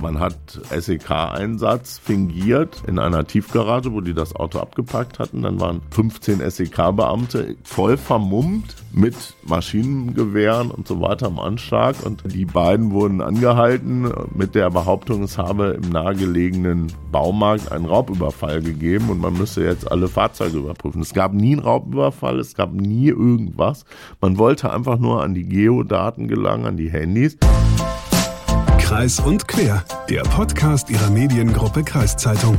Man hat SEK-Einsatz fingiert in einer Tiefgarage, wo die das Auto abgepackt hatten. Dann waren 15 SEK-Beamte voll vermummt mit Maschinengewehren und so weiter am Anschlag. Und die beiden wurden angehalten mit der Behauptung, es habe im nahegelegenen Baumarkt einen Raubüberfall gegeben und man müsse jetzt alle Fahrzeuge überprüfen. Es gab nie einen Raubüberfall, es gab nie irgendwas. Man wollte einfach nur an die Geodaten gelangen, an die Handys. Kreis und Quer, der Podcast ihrer Mediengruppe Kreiszeitung.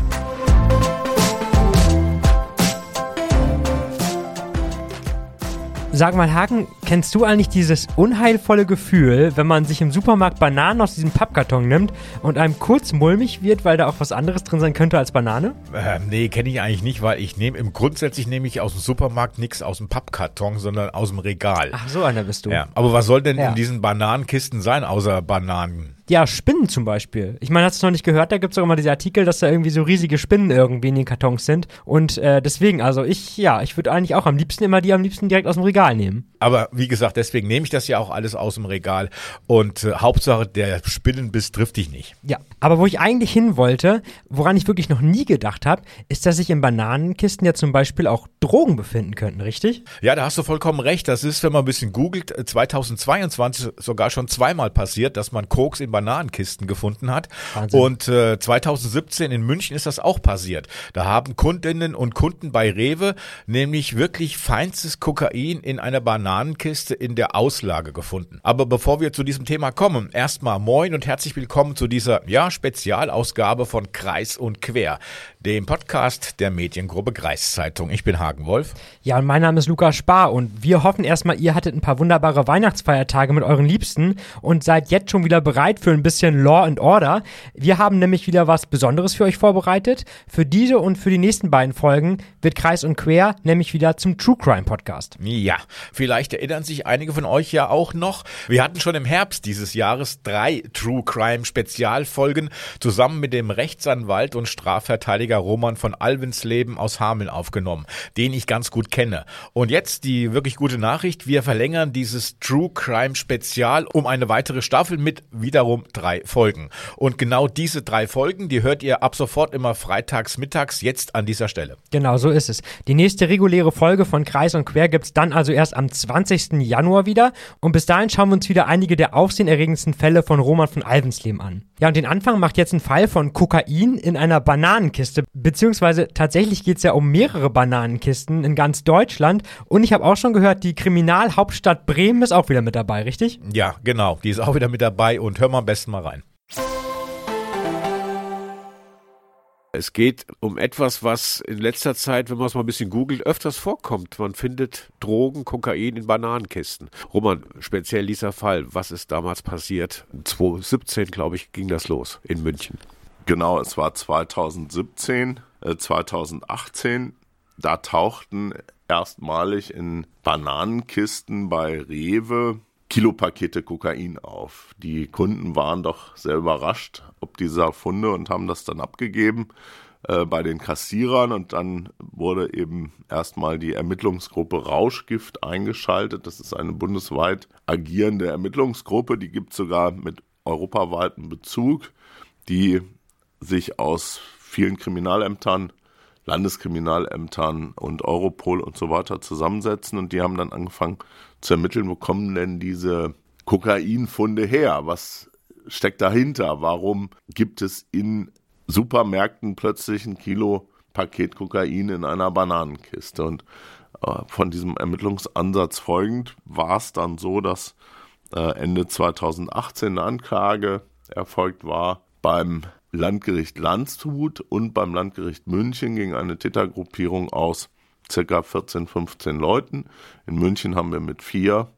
Sag mal, Haken, kennst du eigentlich dieses unheilvolle Gefühl, wenn man sich im Supermarkt Bananen aus diesem Pappkarton nimmt und einem kurz mulmig wird, weil da auch was anderes drin sein könnte als Banane? Ähm, nee, kenne ich eigentlich nicht, weil ich nehme im grundsätzlich nehme ich aus dem Supermarkt nichts aus dem Pappkarton, sondern aus dem Regal. Ach, so einer bist du. Ja, aber was soll denn Ja. in diesen Bananenkisten sein, außer Bananen? Ja, Spinnen zum Beispiel. Ich meine, hast du noch nicht gehört? Da gibt es auch immer diese Artikel, dass da irgendwie so riesige Spinnen irgendwie in den Kartons sind. Und äh, deswegen, also ich, ja, ich würde eigentlich auch am liebsten immer die am liebsten direkt aus dem Regal nehmen. Aber wie gesagt, deswegen nehme ich das ja auch alles aus dem Regal. Und äh, Hauptsache, der Spinnenbiss trifft dich nicht. Ja, aber wo ich eigentlich hin wollte, woran ich wirklich noch nie gedacht habe, ist, dass sich in Bananenkisten ja zum Beispiel auch Drogen befinden könnten, richtig? Ja, da hast du vollkommen recht. Das ist, wenn man ein bisschen googelt, äh, 2022 sogar schon zweimal passiert, dass man Koks in Bananenkisten gefunden hat. Wahnsinn. Und äh, 2017 in München ist das auch passiert. Da haben Kundinnen und Kunden bei Rewe nämlich wirklich feinstes Kokain in einer Bananenkiste in der Auslage gefunden. Aber bevor wir zu diesem Thema kommen, erstmal moin und herzlich willkommen zu dieser, ja, Spezialausgabe von Kreis und Quer, dem Podcast der Mediengruppe Kreiszeitung. Ich bin Hagen Wolf. Ja, und mein Name ist Lukas Spar und wir hoffen erstmal, ihr hattet ein paar wunderbare Weihnachtsfeiertage mit euren Liebsten und seid jetzt schon wieder bereit für ein bisschen Law and Order. Wir haben nämlich wieder was Besonderes für euch vorbereitet. Für diese und für die nächsten beiden Folgen wird Kreis und Quer nämlich wieder zum True Crime Podcast. Ja, vielleicht erinnern sich einige von euch ja auch noch. Wir hatten schon im Herbst dieses Jahres drei True Crime Spezialfolgen zusammen mit dem Rechtsanwalt und Strafverteidiger Roman von Alvensleben aus Hameln aufgenommen, den ich ganz gut kenne. Und jetzt die wirklich gute Nachricht, wir verlängern dieses True Crime Spezial um eine weitere Staffel mit wiederum drei Folgen. Und genau diese drei Folgen, die hört ihr ab sofort immer freitags mittags jetzt an dieser Stelle. Genau, so ist es. Die nächste reguläre Folge von Kreis und Quer gibt's dann also erst am 20. Januar wieder. Und bis dahin schauen wir uns wieder einige der aufsehenerregendsten Fälle von Roman von Alvensleben an. Ja, und den Anfang macht jetzt ein Fall von Kokain in einer Bananenkiste. Beziehungsweise tatsächlich geht's ja um mehrere Bananenkisten in ganz Deutschland. Und ich habe auch schon gehört, die Kriminalhauptstadt Bremen ist auch wieder mit dabei, richtig? Ja, genau, die ist auch wieder mit dabei und hör mal am besten mal rein. Es geht um etwas, was in letzter Zeit, wenn man es mal ein bisschen googelt, öfters vorkommt. Man findet Drogen, Kokain in Bananenkisten. Roman, speziell dieser Fall, was ist damals passiert? 2017, glaube ich, ging das los in München. Genau, es war 2017, äh, 2018. Da tauchten erstmalig in Bananenkisten bei Rewe Kilopakete Kokain auf. Die Kunden waren doch sehr überrascht, ob dieser Funde und haben das dann abgegeben äh, bei den Kassierern und dann wurde eben erstmal die Ermittlungsgruppe Rauschgift eingeschaltet. Das ist eine bundesweit agierende Ermittlungsgruppe, die gibt sogar mit europaweitem Bezug, die sich aus vielen Kriminalämtern, Landeskriminalämtern und Europol und so weiter zusammensetzen und die haben dann angefangen zu ermitteln, wo kommen denn diese Kokainfunde her? Was steckt dahinter? Warum gibt es in Supermärkten plötzlich ein Kilo Paket Kokain in einer Bananenkiste? Und äh, von diesem Ermittlungsansatz folgend war es dann so, dass äh, Ende 2018 eine Anklage erfolgt war beim Landgericht Landshut und beim Landgericht München gegen eine Tätergruppierung aus circa 14, 15 Leuten. In München haben wir mit vier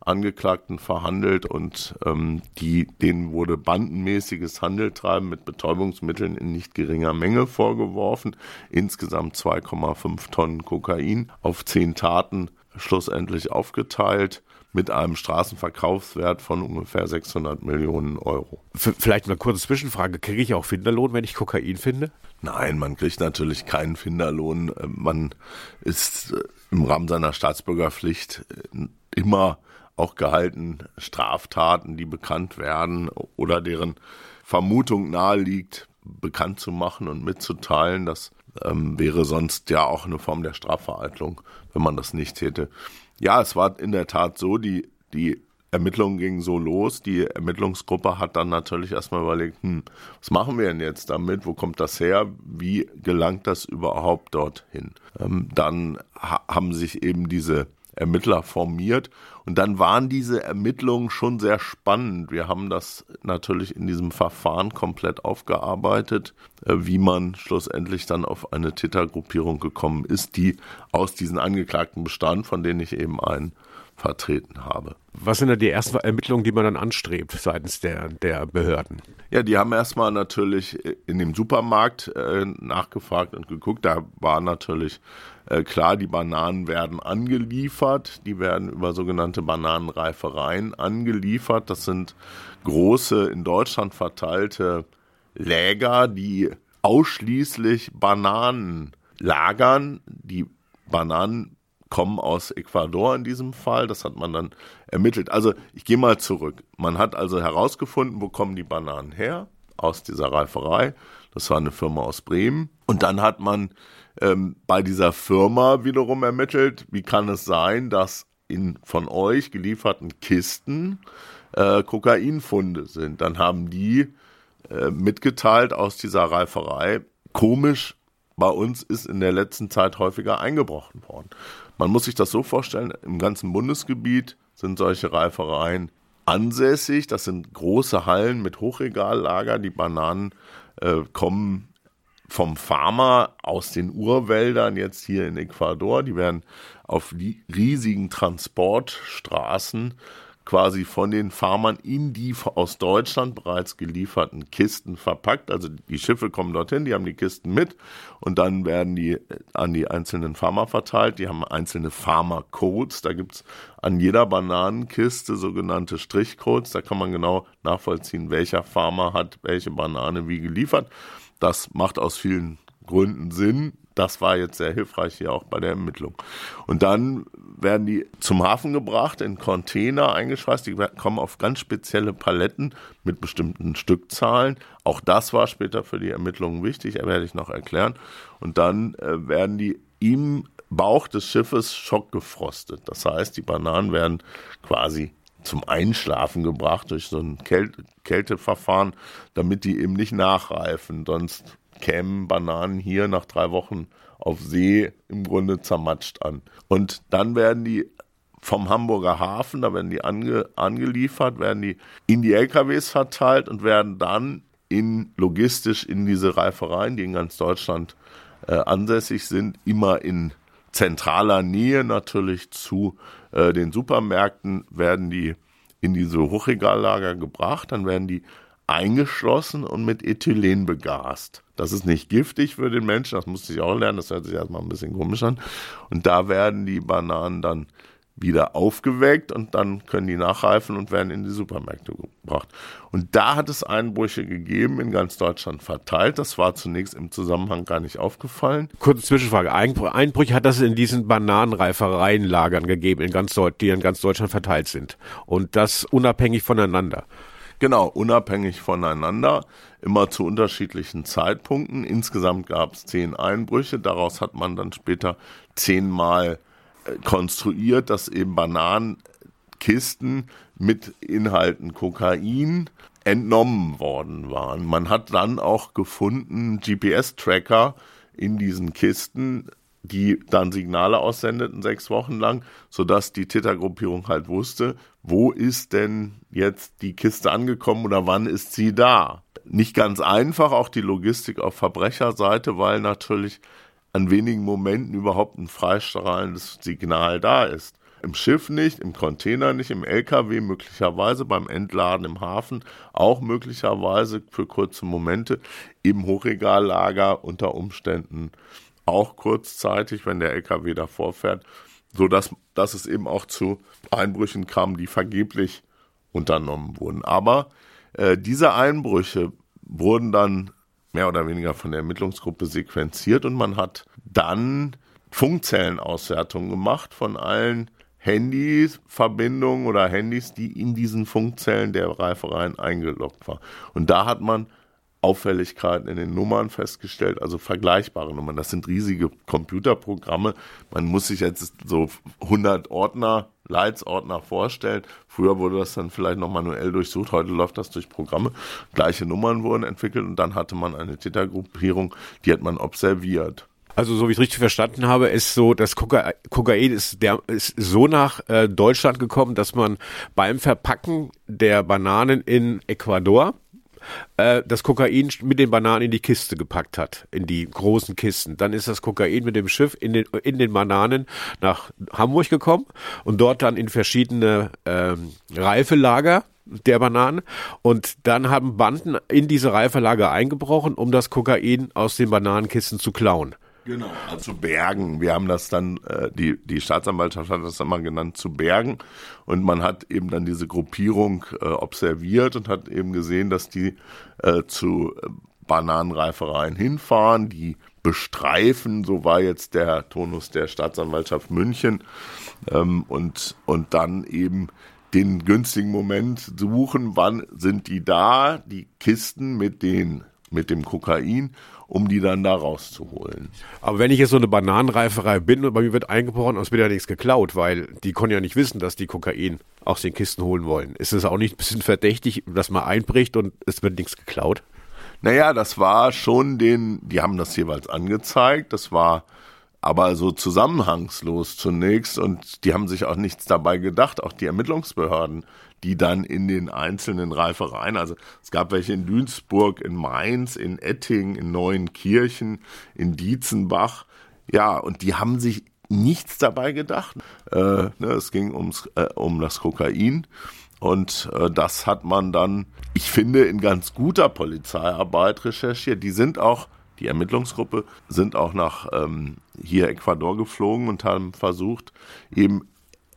Angeklagten verhandelt und ähm, die, denen wurde bandenmäßiges Handeltreiben mit Betäubungsmitteln in nicht geringer Menge vorgeworfen. Insgesamt 2,5 Tonnen Kokain auf zehn Taten schlussendlich aufgeteilt mit einem Straßenverkaufswert von ungefähr 600 Millionen Euro. Vielleicht eine kurze Zwischenfrage. Kriege ich auch Finderlohn, wenn ich Kokain finde? Nein, man kriegt natürlich keinen Finderlohn. Man ist äh, im Rahmen seiner Staatsbürgerpflicht äh, immer auch gehalten, Straftaten, die bekannt werden oder deren Vermutung naheliegt, bekannt zu machen und mitzuteilen. Das ähm, wäre sonst ja auch eine Form der Strafvereitlung, wenn man das nicht täte. Ja, es war in der Tat so, die, die Ermittlungen gingen so los. Die Ermittlungsgruppe hat dann natürlich erstmal überlegt, hm, was machen wir denn jetzt damit? Wo kommt das her? Wie gelangt das überhaupt dorthin? Ähm, dann ha haben sich eben diese Ermittler formiert. Und dann waren diese Ermittlungen schon sehr spannend. Wir haben das natürlich in diesem Verfahren komplett aufgearbeitet, äh, wie man schlussendlich dann auf eine Tätergruppierung gekommen ist, die aus diesen Angeklagten bestand, von denen ich eben einen vertreten habe. Was sind da die ersten Ermittlungen, die man dann anstrebt seitens der, der Behörden? Ja, die haben erstmal natürlich in dem Supermarkt äh, nachgefragt und geguckt. Da war natürlich klar, die Bananen werden angeliefert. Die werden über sogenannte Bananenreifereien angeliefert. Das sind große, in Deutschland verteilte Läger, die ausschließlich Bananen lagern. Die Bananen kommen aus Ecuador in diesem Fall. Das hat man dann ermittelt. Also ich gehe mal zurück. Man hat also herausgefunden, wo kommen die Bananen her? Aus dieser Reiferei. Das war eine Firma aus Bremen. Und dann hat man ähm, bei dieser Firma wiederum ermittelt, wie kann es sein, dass in von euch gelieferten Kisten äh, Kokainfunde sind. Dann haben die äh, mitgeteilt aus dieser Reiferei, komisch, bei uns ist in der letzten Zeit häufiger eingebrochen worden. Man muss sich das so vorstellen, im ganzen Bundesgebiet sind solche Reifereien ansässig. Das sind große Hallen mit Hochregallager. Die Bananen äh, kommen vom Farmer aus den Urwäldern jetzt hier in Ecuador. Die werden auf riesigen Transportstraßen quasi von den Farmern in die aus Deutschland bereits gelieferten Kisten verpackt. Also die Schiffe kommen dorthin, die haben die Kisten mit und dann werden die an die einzelnen Farmer verteilt. Die haben einzelne Farmer-Codes. Da gibt's an jeder Bananenkiste sogenannte Strichcodes. Da kann man genau nachvollziehen, welcher Farmer hat welche Banane wie geliefert. Das macht aus vielen Gründen Sinn. Das war jetzt sehr hilfreich hier auch bei der Ermittlung. Und dann werden die zum Hafen gebracht, in Container eingeschweißt. Die kommen auf ganz spezielle Paletten mit bestimmten Stückzahlen. Auch das war später für die Ermittlungen wichtig, werde ich noch erklären. Und dann äh, werden die im Bauch des Schiffes schockgefrostet. Das heißt, die Bananen werden quasi zum Einschlafen gebracht durch so ein Käl Kälteverfahren, damit die eben nicht nachreifen. Sonst kämen Bananen hier nach drei Wochen auf See im Grunde zermatscht an. Und dann werden die vom Hamburger Hafen, da werden die ange, angeliefert, werden die in die LKWs verteilt und werden dann in logistisch in diese Reifereien, die in ganz Deutschland äh, ansässig sind, immer in zentraler Nähe natürlich zu äh, den Supermärkten, werden die in diese Hochregallager gebracht, dann werden die eingeschlossen und mit Ethylen begast. Das ist nicht giftig für den Menschen, das musste ich auch lernen, das hört sich erstmal ein bisschen komisch an. Und da werden die Bananen dann wieder aufgeweckt und dann können die nachreifen und werden in die Supermärkte gebracht. Und da hat es Einbrüche gegeben, in ganz Deutschland verteilt. Das war zunächst im Zusammenhang gar nicht aufgefallen. Kurze Zwischenfrage. Einbrüche hat es in diesen Bananenreifereienlagern gegeben, in ganz, die in ganz Deutschland verteilt sind. Und das unabhängig voneinander. Genau, unabhängig voneinander, immer zu unterschiedlichen Zeitpunkten. Insgesamt gab es zehn Einbrüche. Daraus hat man dann später zehnmal äh, konstruiert, dass eben Bananenkisten mit Inhalten Kokain entnommen worden waren. Man hat dann auch gefunden GPS-Tracker in diesen Kisten, die dann Signale aussendeten sechs Wochen lang, sodass die Tätergruppierung halt wusste, wo ist denn jetzt die Kiste angekommen oder wann ist sie da? Nicht ganz einfach, auch die Logistik auf Verbrecherseite, weil natürlich an wenigen Momenten überhaupt ein freistrahlendes Signal da ist. Im Schiff nicht, im Container nicht, im LKW möglicherweise, beim Entladen im Hafen auch möglicherweise für kurze Momente, im Hochregallager unter Umständen auch kurzzeitig, wenn der LKW davor fährt, so dass, dass es eben auch zu Einbrüchen kam, die vergeblich unternommen wurden. Aber äh, diese Einbrüche wurden dann mehr oder weniger von der Ermittlungsgruppe sequenziert und man hat dann Funkzellenauswertungen gemacht von allen Handyverbindungen oder Handys, die in diesen Funkzellen der Reifereien eingeloggt waren. Und da hat man Auffälligkeiten in den Nummern festgestellt, also vergleichbare Nummern. Das sind riesige Computerprogramme. Man muss sich jetzt so 100 Ordner, Leitsordner vorstellen. Früher wurde das dann vielleicht noch manuell durchsucht, heute läuft das durch Programme. Gleiche Nummern wurden entwickelt und dann hatte man eine Tätergruppierung, die hat man observiert. Also so wie ich richtig verstanden habe, ist so, dass Kokain ist, der, ist so nach äh, Deutschland gekommen, dass man beim Verpacken der Bananen in Ecuador äh, das Kokain mit den Bananen in die Kiste gepackt hat, in die großen Kisten. Dann ist das Kokain mit dem Schiff in den, in den Bananen nach Hamburg gekommen und dort dann in verschiedene ähm, Reifelager der Bananen. Und dann haben Banden in diese Reifelager eingebrochen, um das Kokain aus den Bananenkisten zu klauen. Genau, also zu bergen. Wir haben das dann, äh, die, die Staatsanwaltschaft hat das immer genannt, zu bergen. Und man hat eben dann diese Gruppierung äh, observiert und hat eben gesehen, dass die äh, zu Bananenreifereien hinfahren, die bestreifen, so war jetzt der Tonus der Staatsanwaltschaft München, ähm, und, und dann eben den günstigen Moment suchen, wann sind die da, die Kisten mit den mit dem Kokain um die dann da rauszuholen. Aber wenn ich jetzt so eine Bananenreiferei bin und bei mir wird eingebrochen, es wird ja nichts geklaut, weil die können ja nicht wissen, dass die Kokain aus den Kisten holen wollen. Ist es auch nicht ein bisschen verdächtig, dass man einbricht und es wird nichts geklaut? Naja, das war schon den, die haben das jeweils angezeigt, das war aber so zusammenhangslos zunächst und die haben sich auch nichts dabei gedacht, auch die Ermittlungsbehörden die dann in den einzelnen Reifereien, also es gab welche in Duisburg, in Mainz, in Etting, in Neuenkirchen, in Dietzenbach, ja, und die haben sich nichts dabei gedacht. Äh, ne, es ging ums, äh, um das Kokain. Und äh, das hat man dann, ich finde, in ganz guter Polizeiarbeit recherchiert. Die sind auch, die Ermittlungsgruppe, sind auch nach ähm, hier Ecuador geflogen und haben versucht, eben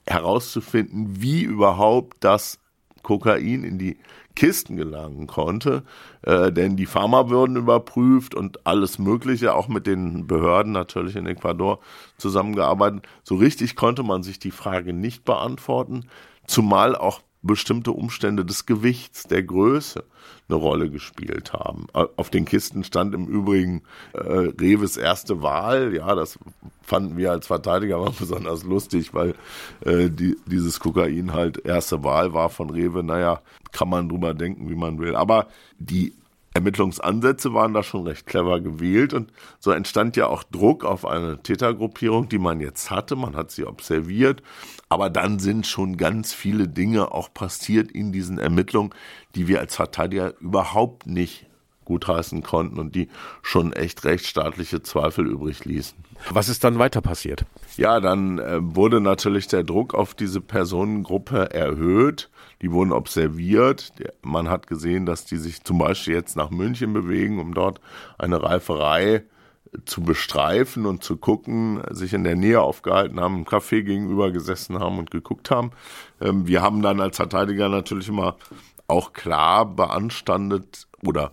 herauszufinden, wie überhaupt das Kokain in die Kisten gelangen konnte, äh, denn die Pharma würden überprüft und alles Mögliche, auch mit den Behörden natürlich in Ecuador zusammengearbeitet. So richtig konnte man sich die Frage nicht beantworten, zumal auch bestimmte Umstände des Gewichts, der Größe eine Rolle gespielt haben. Auf den Kisten stand im Übrigen äh, Reves erste Wahl. Ja, das fanden wir als Verteidiger mal besonders lustig, weil äh, die, dieses Kokain halt erste Wahl war von Rewe. Naja, kann man drüber denken, wie man will. Aber die Ermittlungsansätze waren da schon recht clever gewählt und so entstand ja auch Druck auf eine Tätergruppierung, die man jetzt hatte. Man hat sie observiert, aber dann sind schon ganz viele Dinge auch passiert in diesen Ermittlungen, die wir als Verteidiger überhaupt nicht gutheißen konnten und die schon echt rechtsstaatliche Zweifel übrig ließen. Was ist dann weiter passiert? Ja, dann äh, wurde natürlich der Druck auf diese Personengruppe erhöht. Die wurden observiert. Man hat gesehen, dass die sich zum Beispiel jetzt nach München bewegen, um dort eine Reiferei zu bestreifen und zu gucken, sich in der Nähe aufgehalten haben, im Café gegenüber gesessen haben und geguckt haben. Ähm, wir haben dann als Verteidiger natürlich immer auch klar beanstandet oder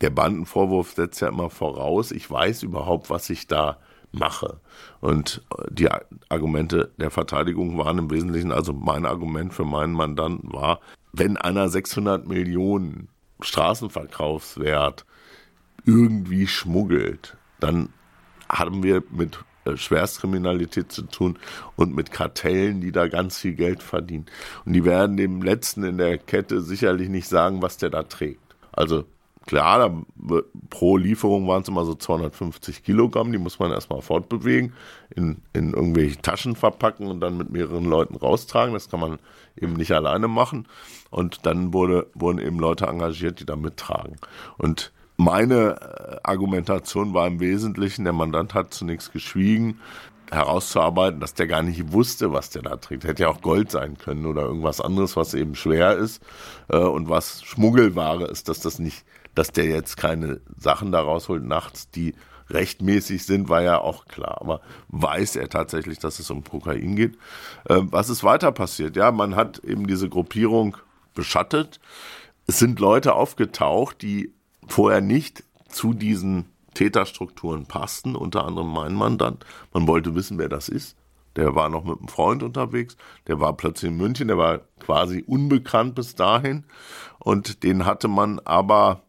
der Bandenvorwurf setzt ja immer voraus, ich weiß überhaupt, was ich da mache. Und die Argumente der Verteidigung waren im Wesentlichen, also mein Argument für meinen Mandanten war, wenn einer 600 Millionen Straßenverkaufswert irgendwie schmuggelt, dann haben wir mit äh, Schwerstkriminalität zu tun und mit Kartellen, die da ganz viel Geld verdienen. Und die werden dem Letzten in der Kette sicherlich nicht sagen, was der da trägt. Also klar, da, pro Lieferung waren es immer so 250 Kilogramm, die muss man erstmal fortbewegen, in, in irgendwelche Taschen verpacken und dann mit mehreren Leuten raustragen. Das kann man eben nicht alleine machen. Und dann wurde, wurden eben Leute engagiert, die da mittragen. Und meine äh, Argumentation war im Wesentlichen, der Mandant hat zunächst geschwiegen, herauszuarbeiten, dass der gar nicht wusste, was der da trägt. Hätte ja auch Gold sein können oder irgendwas anderes, was eben schwer ist äh, und was Schmuggelware ist, dass das nicht, dass der jetzt keine Sachen da rausholt nachts, die rechtmäßig sind, war ja auch klar. Aber weiß er tatsächlich, dass es um Kokain geht? Äh, was ist weiter passiert? Ja, man hat eben diese Gruppierung beschattet. Es sind Leute aufgetaucht, die vorher nicht zu diesen Täterstrukturen passten, unter anderem mein Mandant. Man wollte wissen, wer das ist. der war noch mit einem Freund unterwegs, der war plötzlich in München, der war quasi unbekannt bis dahin und den hatte man aber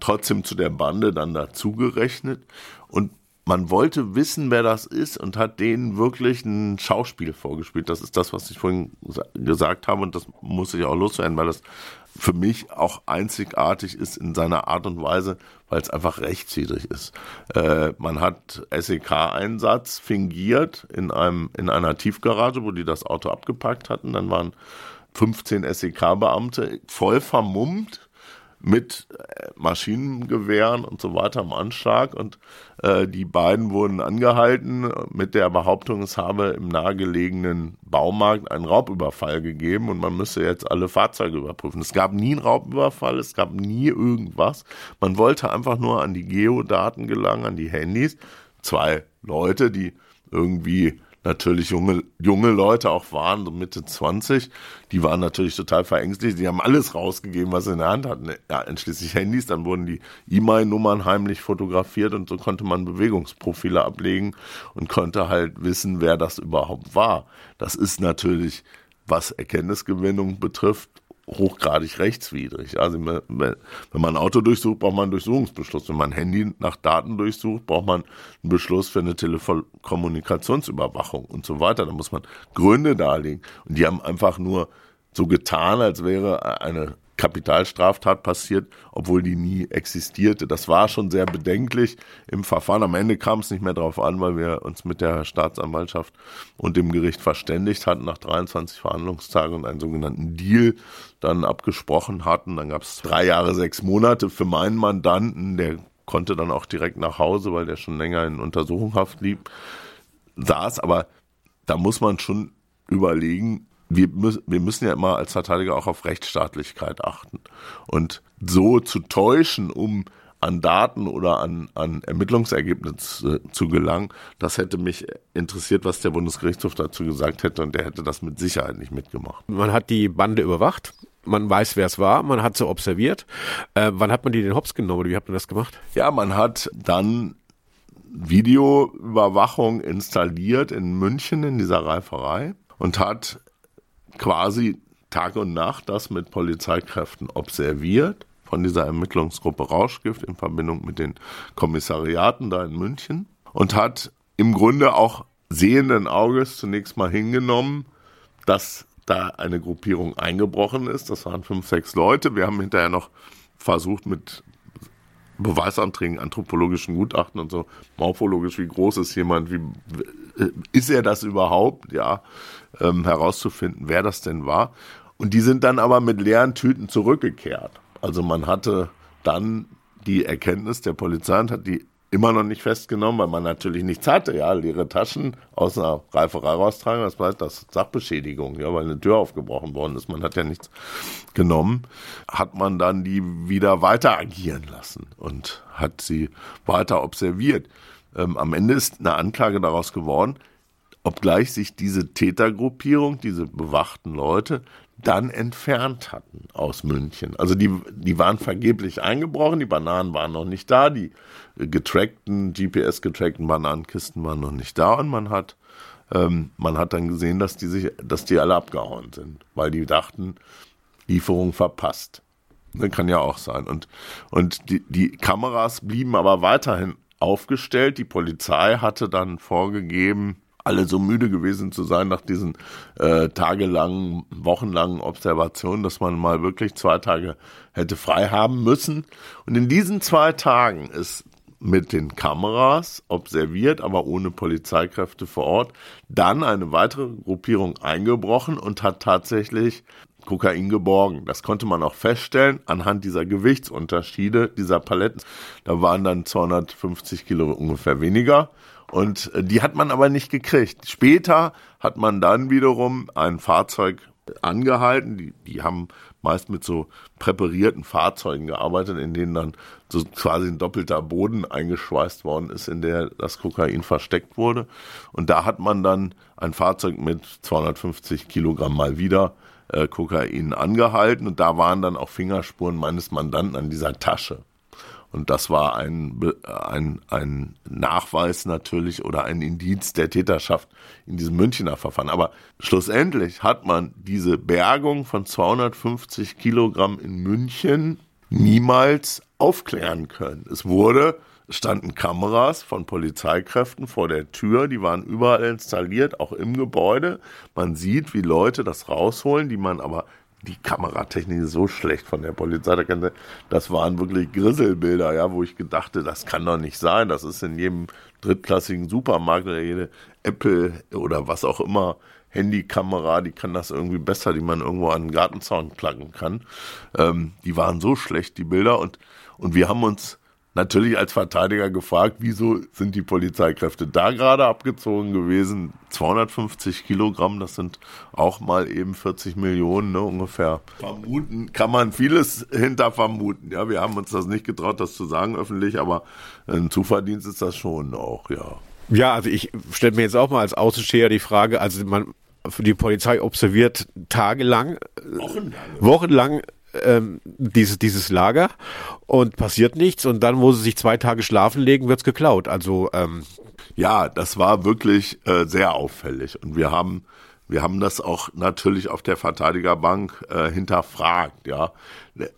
trotzdem zu der Bande dann dazugerechnet und man wollte wissen, wer das ist und hat denen wirklich ein Schauspiel vorgespielt. Das ist das, was ich vorhin gesagt habe und das muss ich auch loswerden, weil das für mich auch einzigartig ist in seiner Art und Weise, weil es einfach rechtswidrig ist. Äh, man hat SEK-Einsatz fingiert in einem in einer Tiefgarage, wo die das Auto abgepackt hatten. Dann waren 15 SEK-Beamte voll vermummt mit äh, Maschinengewehren und so weiter am Anschlag und äh, die beiden wurden angehalten mit der Behauptung, es habe im nahegelegenen Baumarkt einen Raubüberfall gegeben und man müsse jetzt alle Fahrzeuge überprüfen. Es gab nie einen Raubüberfall, es gab nie irgendwas. Man wollte einfach nur an die Geodaten gelangen, an die Handys. Zwei Leute, die irgendwie natürlich junge, junge Leute auch waren, so Mitte 20, die waren natürlich total verängstigt. Die haben alles rausgegeben, was sie in der Hand hatten. Ja, einschließlich Handys, dann wurden die E-Mail-Nummern heimlich fotografiert und so konnte man Bewegungsprofile ablegen und konnte halt wissen, wer das überhaupt war. Das ist natürlich, was Erkenntnisgewinnung betrifft, hochgradig rechtswidrig. Also wenn man ein Auto durchsucht, braucht man einen Durchsuchungsbeschluss. Wenn man ein Handy nach Daten durchsucht, braucht man einen Beschluss für eine Telekommunikationsüberwachung und so weiter. Da muss man Gründe darlegen. Und die haben einfach nur so getan, als wäre eine Kapitalstraftat passiert, obwohl die nie existierte. Das war schon sehr bedenklich im Verfahren. Am Ende kam es nicht mehr darauf an, weil wir uns mit der Staatsanwaltschaft und dem Gericht verständigt hatten nach 23 Verhandlungstagen und einen sogenannten Deal dann abgesprochen hatten. Dann gab es drei Jahre, sechs Monate für meinen Mandanten, der konnte dann auch direkt nach Hause, weil der schon länger in Untersuchungshaft lieb, saß. Aber da muss man schon überlegen, wir, müssen, wir müssen ja immer als Verteidiger auch auf Rechtsstaatlichkeit achten. Und so zu täuschen, um an Daten oder an, an Ermittlungsergebnisse zu gelangen, das hätte mich interessiert, was der Bundesgerichtshof dazu gesagt hätte und der hätte das mit Sicherheit nicht mitgemacht. Man hat die Bande überwacht, man weiß, wer es war, man hat sie observiert. Äh, wann hat man die den Hops genommen oder wie hat man das gemacht? Ja, man hat dann Videoüberwachung installiert in München in dieser Reiferei und hat quasi Tag und Nacht das mit Polizeikräften observiert von dieser Ermittlungsgruppe Rauschgift in Verbindung mit den Kommissariaten da in München und hat im Grunde auch sehenden Auges zunächst mal hingenommen, dass da eine Gruppierung eingebrochen ist. Das waren fünf, sechs Leute. Wir haben hinterher noch versucht mit Beweisanträgen, anthropologischen Gutachten und so, morphologisch, wie groß ist jemand, wie ist er das überhaupt, ja, ähm, herauszufinden, wer das denn war. Und die sind dann aber mit leeren Tüten zurückgekehrt. Also man hatte dann die Erkenntnis der Polizei und hat die immer noch nicht festgenommen, weil man natürlich nichts hatte, ja, leere Taschen aus einer Reiferei raustragen, das war das Sachbeschädigung, ja, weil eine Tür aufgebrochen worden ist, man hat ja nichts genommen, hat man dann die wieder weiter agieren lassen und hat sie weiter observiert. Ähm, am Ende ist eine Anklage daraus geworden, obgleich sich diese Tätergruppierung, diese bewachten Leute, dann entfernt hatten aus München. Also die, die waren vergeblich eingebrochen, die Bananen waren noch nicht da, die getrackten, GPS-getrackten Bananenkisten waren noch nicht da und man hat, ähm, man hat dann gesehen, dass die sich, dass die alle abgehauen sind, weil die dachten, Lieferung verpasst. Das kann ja auch sein. Und, und die, die Kameras blieben aber weiterhin aufgestellt. Die Polizei hatte dann vorgegeben, alle so müde gewesen zu sein nach diesen äh, tagelangen, wochenlangen Observationen, dass man mal wirklich zwei Tage hätte frei haben müssen. Und in diesen zwei Tagen ist mit den Kameras observiert, aber ohne Polizeikräfte vor Ort, dann eine weitere Gruppierung eingebrochen und hat tatsächlich Kokain geborgen. Das konnte man auch feststellen anhand dieser Gewichtsunterschiede dieser Paletten. Da waren dann 250 Kilo ungefähr weniger. Und äh, die hat man aber nicht gekriegt. Später hat man dann wiederum ein Fahrzeug angehalten. Die, die haben meist mit so präparierten Fahrzeugen gearbeitet, in denen dann so quasi ein doppelter Boden eingeschweißt worden ist, in der das Kokain versteckt wurde. Und da hat man dann ein Fahrzeug mit 250 Kilogramm mal wieder äh, Kokain angehalten und da waren dann auch Fingerspuren meines Mandanten an dieser Tasche. Und das war ein, ein, ein Nachweis natürlich oder ein Indiz der Täterschaft in diesem Münchner Verfahren. Aber schlussendlich hat man diese Bergung von 250 Kilogramm in München niemals aufklären können. Es wurde standen Kameras von Polizeikräften vor der Tür, die waren überall installiert, auch im Gebäude. Man sieht, wie Leute das rausholen, die man aber die Kameratechnik ist so schlecht von der Polizei. Das waren wirklich Grisselbilder, ja, wo ich gedachte, das kann doch nicht sein. Das ist in jedem drittklassigen Supermarkt oder jede Apple oder was auch immer Handykamera, die kann das irgendwie besser, die man irgendwo an den Gartenzaun klacken kann. Ähm, die waren so schlecht, die Bilder. Und, und wir haben uns natürlich als Verteidiger gefragt, wieso sind die Polizeikräfte da gerade abgezogen gewesen? 250 Kilogramm, das sind auch mal eben 40 Millionen ne, ungefähr. Vermuten kann man vieles hinter vermuten. Ja, wir haben uns das nicht getraut, das zu sagen öffentlich, aber ein Zuverdienst ist das schon auch, ja. Ja, also ich stelle mir jetzt auch mal als Außensteher die Frage, also man die Polizei observiert tagelang, wochenlang, wochenlang ähm, dieses, dieses Lager und passiert nichts und dann, wo sie sich zwei Tage schlafen legen, wird's geklaut. Also ähm, ja, das war wirklich äh, sehr auffällig und wir haben wir haben das auch natürlich auf der Verteidigerbank äh, hinterfragt, ja.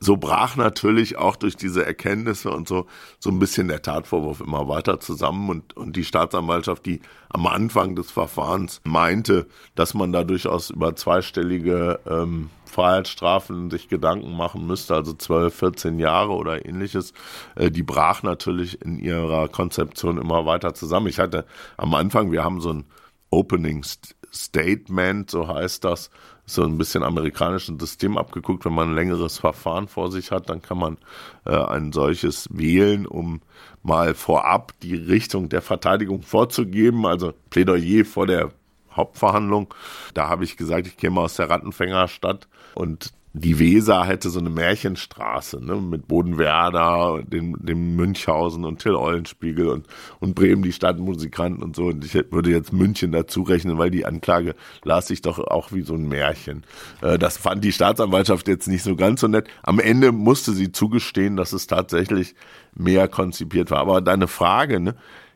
So brach natürlich auch durch diese Erkenntnisse und so so ein bisschen der Tatvorwurf immer weiter zusammen und und die Staatsanwaltschaft, die am Anfang des Verfahrens meinte, dass man da durchaus über zweistellige ähm, Freiheitsstrafen sich Gedanken machen müsste, also 12, 14 Jahre oder ähnliches, äh, die brach natürlich in ihrer Konzeption immer weiter zusammen. Ich hatte am Anfang, wir haben so ein Opening Statement, so heißt das, so ein bisschen amerikanischen System abgeguckt. Wenn man ein längeres Verfahren vor sich hat, dann kann man äh, ein solches wählen, um mal vorab die Richtung der Verteidigung vorzugeben. Also Plädoyer vor der Hauptverhandlung. Da habe ich gesagt, ich käme aus der Rattenfängerstadt und die Weser hätte so eine Märchenstraße, ne, mit Bodenwerder, dem, dem Münchhausen und Till Eulenspiegel und, und Bremen, die Stadtmusikanten und so. Und ich würde jetzt München dazu rechnen, weil die Anklage las sich doch auch wie so ein Märchen. Äh, das fand die Staatsanwaltschaft jetzt nicht so ganz so nett. Am Ende musste sie zugestehen, dass es tatsächlich mehr konzipiert war. Aber deine Frage, ne,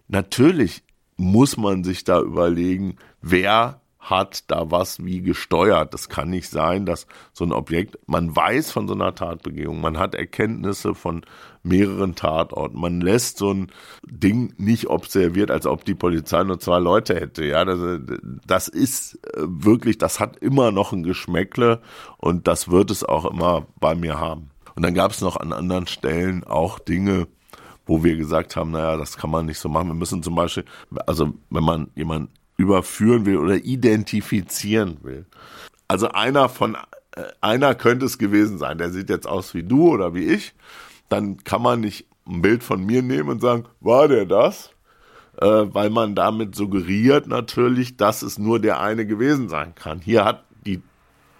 natürlich muss man sich da überlegen, wer hat da was wie gesteuert. Das kann nicht sein, dass so ein Objekt, man weiß von so einer Tatbegehung, man hat Erkenntnisse von mehreren Tatorten, man lässt so ein Ding nicht observiert, als ob die Polizei nur zwei Leute hätte. Ja, das, das ist äh, wirklich, das hat immer noch ein Geschmäckle und das wird es auch immer bei mir haben. Und dann gab es noch an anderen Stellen auch Dinge, wo wir gesagt haben, naja, das kann man nicht so machen. Wir müssen zum Beispiel, also wenn man jemanden überführen will oder identifizieren will. Also einer von, äh, einer könnte es gewesen sein, der sieht jetzt aus wie du oder wie ich. Dann kann man nicht ein Bild von mir nehmen und sagen, war der das? Äh, weil man damit suggeriert natürlich, dass es nur der eine gewesen sein kann. Hier hat die,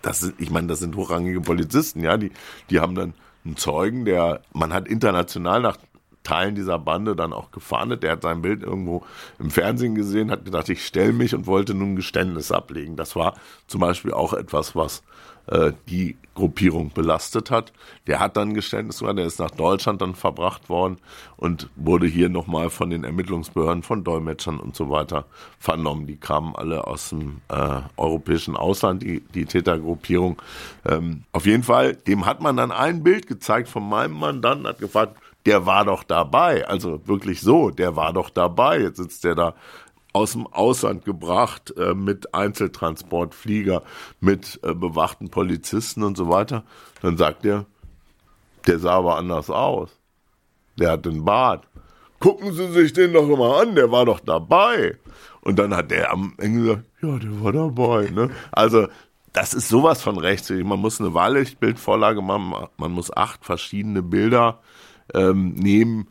das sind, ich meine, das sind hochrangige Polizisten, ja, die, die haben dann einen Zeugen, der, man hat international nach Teilen dieser Bande dann auch gefahndet. Der hat sein Bild irgendwo im Fernsehen gesehen, hat gedacht, ich stelle mich und wollte nun Geständnis ablegen. Das war zum Beispiel auch etwas, was äh, die Gruppierung belastet hat. Der hat dann Geständnis gemacht, der ist nach Deutschland dann verbracht worden und wurde hier nochmal von den Ermittlungsbehörden, von Dolmetschern und so weiter vernommen. Die kamen alle aus dem äh, europäischen Ausland, die, die Tätergruppierung. Ähm, auf jeden Fall, dem hat man dann ein Bild gezeigt von meinem Mandanten, hat gefragt, der war doch dabei. Also wirklich so, der war doch dabei. Jetzt sitzt der da aus dem Ausland gebracht äh, mit Einzeltransportflieger, mit äh, bewachten Polizisten und so weiter. Dann sagt er, der sah aber anders aus. Der hat den Bart. Gucken Sie sich den doch immer an, der war doch dabei. Und dann hat der am Ende gesagt, ja, der war dabei. Ne? Also das ist sowas von rechts. Man muss eine Wahllichtbildvorlage machen, man muss acht verschiedene Bilder ähm, nehmen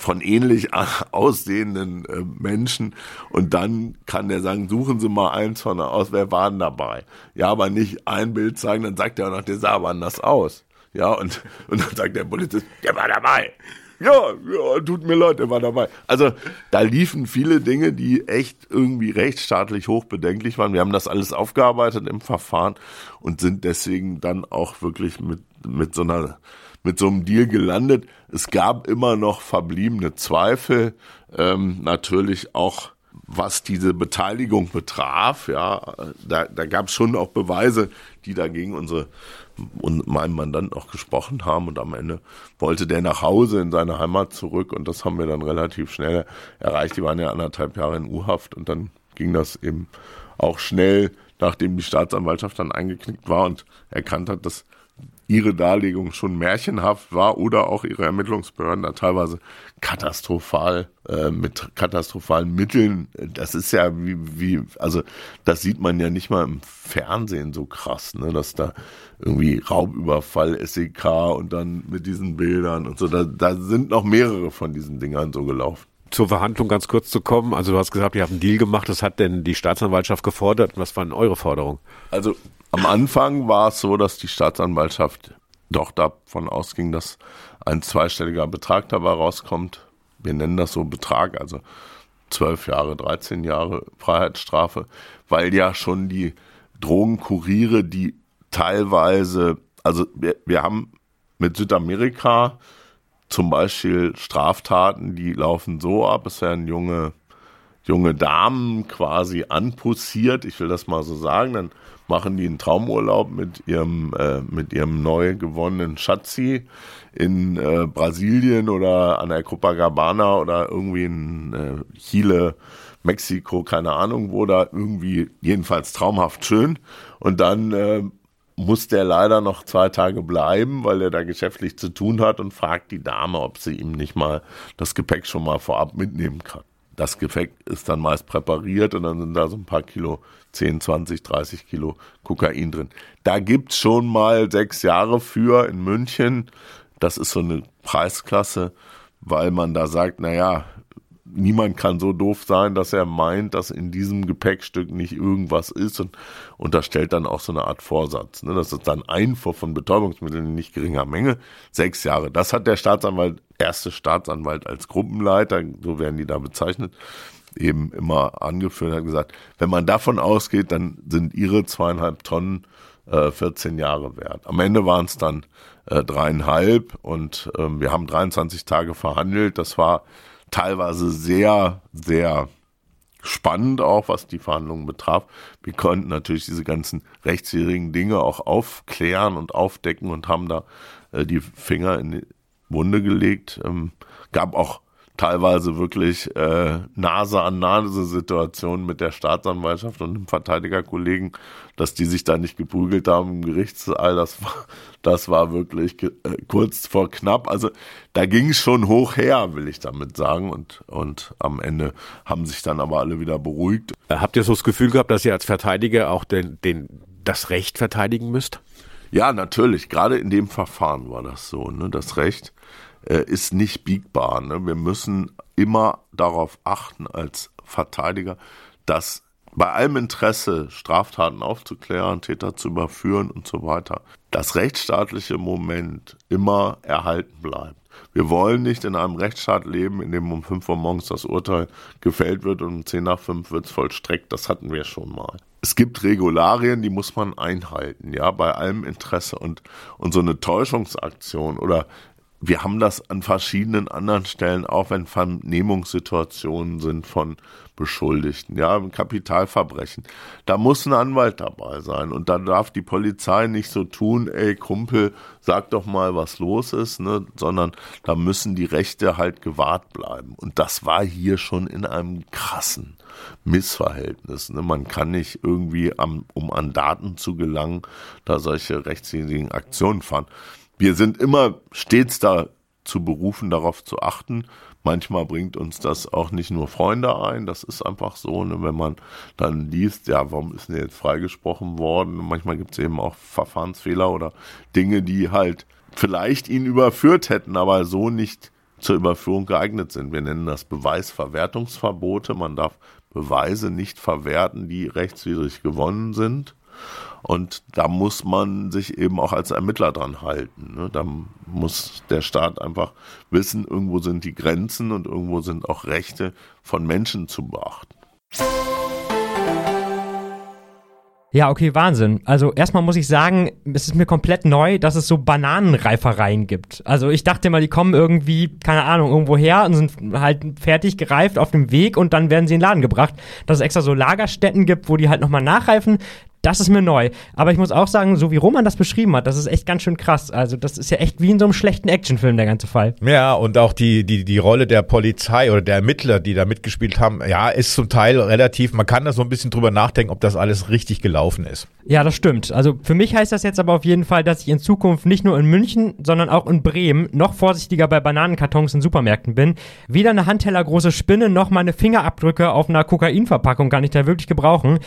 von ähnlich aussehenden äh, Menschen und dann kann der sagen, suchen Sie mal eins von aus, wer war denn dabei? Ja, aber nicht ein Bild zeigen, dann sagt er auch noch, der sah aber anders aus. Ja, und, und dann sagt der Polizist, der war dabei. ja, ja, tut mir leid, er war dabei. Also da liefen viele Dinge, die echt irgendwie rechtsstaatlich hochbedenklich waren. Wir haben das alles aufgearbeitet im Verfahren und sind deswegen dann auch wirklich mit, mit so einer mit so einem Deal gelandet. Es gab immer noch verbliebene Zweifel, ähm, natürlich auch was diese Beteiligung betraf, ja, da, da gab es schon auch Beweise, die dagegen unsere und meinem Mandant auch gesprochen haben und am Ende wollte der nach Hause in seine Heimat zurück und das haben wir dann relativ schnell erreicht. Die waren ja anderthalb Jahre in U-Haft und dann ging das eben auch schnell, nachdem die Staatsanwaltschaft dann eingeknickt war und erkannt hat, dass ihre Darlegung schon märchenhaft war oder auch ihre Ermittlungsbehörden da teilweise katastrophal äh, mit katastrophalen Mitteln. Das ist ja wie, wie, also das sieht man ja nicht mal im Fernsehen so krass, ne, dass da irgendwie Raubüberfall, SEK und dann mit diesen Bildern und so. Da, da sind noch mehrere von diesen Dingern so gelaufen zur Verhandlung ganz kurz zu kommen. Also du hast gesagt, ihr habt einen Deal gemacht. Was hat denn die Staatsanwaltschaft gefordert? Was waren eure Forderungen? Also am Anfang war es so, dass die Staatsanwaltschaft doch davon ausging, dass ein zweistelliger Betrag dabei rauskommt. Wir nennen das so Betrag, also zwölf Jahre, 13 Jahre Freiheitsstrafe, weil ja schon die Drogenkuriere, die teilweise, also wir, wir haben mit Südamerika zum Beispiel Straftaten, die laufen so ab, es werden junge, junge Damen quasi anpussiert, ich will das mal so sagen, dann machen die einen Traumurlaub mit ihrem, äh, mit ihrem neu gewonnenen Schatzi in äh, Brasilien oder an der Copacabana oder irgendwie in äh, Chile, Mexiko, keine Ahnung, wo da irgendwie jedenfalls traumhaft schön. Und dann muss der leider noch zwei Tage bleiben, weil er da geschäftlich zu tun hat und fragt die Dame, ob sie ihm nicht mal das Gepäck schon mal vorab mitnehmen kann. Das Gepäck ist dann meist präpariert und dann sind da so ein paar Kilo 10, 20, 30 Kilo Kokain drin. Da gibt's schon mal sechs Jahre für in München. Das ist so eine Preisklasse, weil man da sagt, naja, niemand kann so doof sein, dass er meint, dass in diesem Gepäckstück nicht irgendwas ist und unterstellt dann auch so eine Art Vorsatz. Ne? Das ist dann Einfuhr von Betäubungsmitteln in nicht geringer Menge. Sechs Jahre. Das hat der Staatsanwalt, erste Staatsanwalt als Gruppenleiter, so werden die da bezeichnet, eben immer angeführt, hat gesagt, wenn man davon ausgeht, dann sind ihre zweieinhalb Tonnen äh, 14 Jahre wert. Am Ende waren es dann äh, dreieinhalb und ähm, wir haben 23 Tage verhandelt. Das war teilweise sehr, sehr spannend auch, was die Verhandlungen betraf. Wir konnten natürlich diese ganzen rechtswidrigen Dinge auch aufklären und aufdecken und haben da äh, die Finger in die Wunde gelegt. Ähm, gab auch teilweise wirklich äh, Nase an Nase Situationen mit der Staatsanwaltschaft und dem Verteidigerkollegen, dass die sich da nicht geprügelt haben im Gerichtssaal, das war, das war wirklich äh, kurz vor knapp. Also da ging es schon hoch her, will ich damit sagen. Und, und am Ende haben sich dann aber alle wieder beruhigt. Äh, habt ihr so das Gefühl gehabt, dass ihr als Verteidiger auch den, den, das Recht verteidigen müsst? Ja, natürlich. Gerade in dem Verfahren war das so. Ne? Das Recht äh, ist nicht biegbar. Ne? Wir müssen immer darauf achten als Verteidiger, dass bei allem Interesse, Straftaten aufzuklären, Täter zu überführen und so weiter, das rechtsstaatliche Moment immer erhalten bleibt. Wir wollen nicht in einem Rechtsstaat leben, in dem um 5 Uhr morgens das Urteil gefällt wird und um 10 nach 5 wird es vollstreckt. Das hatten wir schon mal. Es gibt Regularien, die muss man einhalten, ja, bei allem Interesse und, und so eine Täuschungsaktion oder wir haben das an verschiedenen anderen Stellen, auch wenn Vernehmungssituationen sind von Beschuldigten, ja, Kapitalverbrechen. Da muss ein Anwalt dabei sein und da darf die Polizei nicht so tun, ey Kumpel, sag doch mal, was los ist, ne, sondern da müssen die Rechte halt gewahrt bleiben. Und das war hier schon in einem krassen Missverhältnis. Ne? Man kann nicht irgendwie, am, um an Daten zu gelangen, da solche rechtswidrigen Aktionen fahren wir sind immer stets da zu berufen, darauf zu achten. Manchmal bringt uns das auch nicht nur Freunde ein, das ist einfach so, ne, wenn man dann liest, ja, warum ist denn jetzt freigesprochen worden? manchmal gibt es eben auch Verfahrensfehler oder Dinge, die halt vielleicht ihn überführt hätten, aber so nicht zur Überführung geeignet sind. Wir nennen das Beweisverwertungsverbote. Man darf Beweise nicht verwerten, die rechtswidrig gewonnen sind. Und da muss man sich eben auch als Ermittler dran halten. Ne? Da muss der Staat einfach wissen, irgendwo sind die Grenzen und irgendwo sind auch Rechte von Menschen zu beachten. Ja, okay, Wahnsinn. Also erstmal muss ich sagen, es ist mir komplett neu, dass es so Bananenreifereien gibt. Also ich dachte mal, die kommen irgendwie, keine Ahnung, irgendwo her und sind halt fertig gereift auf dem Weg und dann werden sie in den Laden gebracht. Dass es extra so Lagerstätten gibt, wo die halt nochmal nachreifen. Das ist mir neu. Aber ich muss auch sagen, so wie Roman das beschrieben hat, das ist echt ganz schön krass. Also, das ist ja echt wie in so einem schlechten Actionfilm, der ganze Fall. Ja, und auch die, die, die Rolle der Polizei oder der Ermittler, die da mitgespielt haben, ja, ist zum Teil relativ, man kann da so ein bisschen drüber nachdenken, ob das alles richtig gelaufen ist. Ja, das stimmt. Also, für mich heißt das jetzt aber auf jeden Fall, dass ich in Zukunft nicht nur in München, sondern auch in Bremen noch vorsichtiger bei Bananenkartons in Supermärkten bin. Weder eine handtellergroße Spinne noch meine Fingerabdrücke auf einer Kokainverpackung kann ich da wirklich gebrauchen.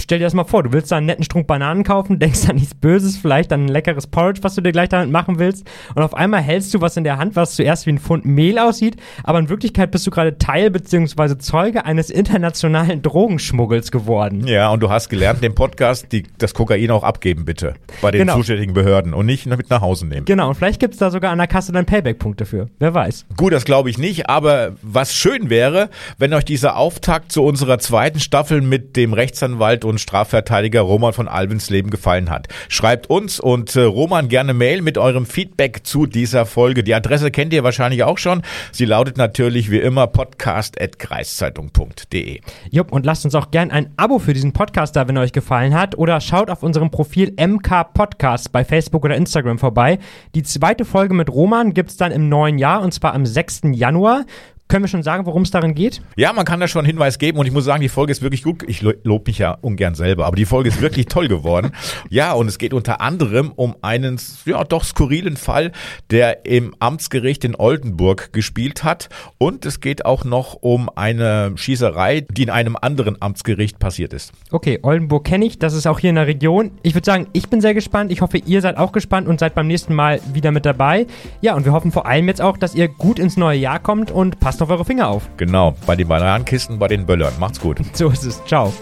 Stell dir das mal vor, du willst da einen netten Strunk Bananen kaufen, denkst an nichts Böses, vielleicht an ein leckeres Porridge, was du dir gleich damit machen willst. Und auf einmal hältst du was in der Hand, was zuerst wie ein Pfund Mehl aussieht, aber in Wirklichkeit bist du gerade Teil bzw. Zeuge eines internationalen Drogenschmuggels geworden. Ja, und du hast gelernt, den Podcast, die, das Kokain auch abgeben, bitte. Bei den Genau. zuständigen Behörden und nicht mit nach Hause nehmen. Genau, und vielleicht gibt es da sogar an der Kasse dann Payback-Punkte für. Wer weiß. Gut, das glaube ich nicht, aber was schön wäre, wenn euch dieser Auftakt zu unserer zweiten Staffel mit dem Rechtsanwalt und Strafverteidiger Roman von Alvensleben gefallen hat. Schreibt uns und äh, Roman gerne Mail mit eurem Feedback zu dieser Folge. Die Adresse kennt ihr wahrscheinlich auch schon. Sie lautet natürlich wie immer podcast.kreiszeitung.de. Jupp, und lasst uns auch gern ein Abo für diesen Podcast da, wenn er euch gefallen hat. Oder schaut auf unserem Profil MK Podcast bei Facebook oder Instagram vorbei. Die zweite Folge mit Roman gibt's dann im neuen Jahr und zwar am 6. Januar. Können wir schon sagen, worum es darin geht? Ja, man kann da schon einen Hinweis geben und ich muss sagen, die Folge ist wirklich gut. Ich lo- lob mich ja ungern selber, aber die Folge ist wirklich toll geworden. Ja, und es geht unter anderem um einen, ja, doch skurrilen Fall, der im Amtsgericht in Oldenburg gespielt hat. Und es geht auch noch um eine Schießerei, die in einem anderen Amtsgericht passiert ist. Okay, Oldenburg kenne ich, das ist auch hier in der Region. Ich würde sagen, ich bin sehr gespannt. Ich hoffe, ihr seid auch gespannt und seid beim nächsten Mal wieder mit dabei. Ja, und wir hoffen vor allem jetzt auch, dass ihr gut ins neue Jahr kommt und passt auf eure Finger auf. Genau, bei den Bananenkisten, bei den Böllern. Macht's gut. So ist es. Ciao.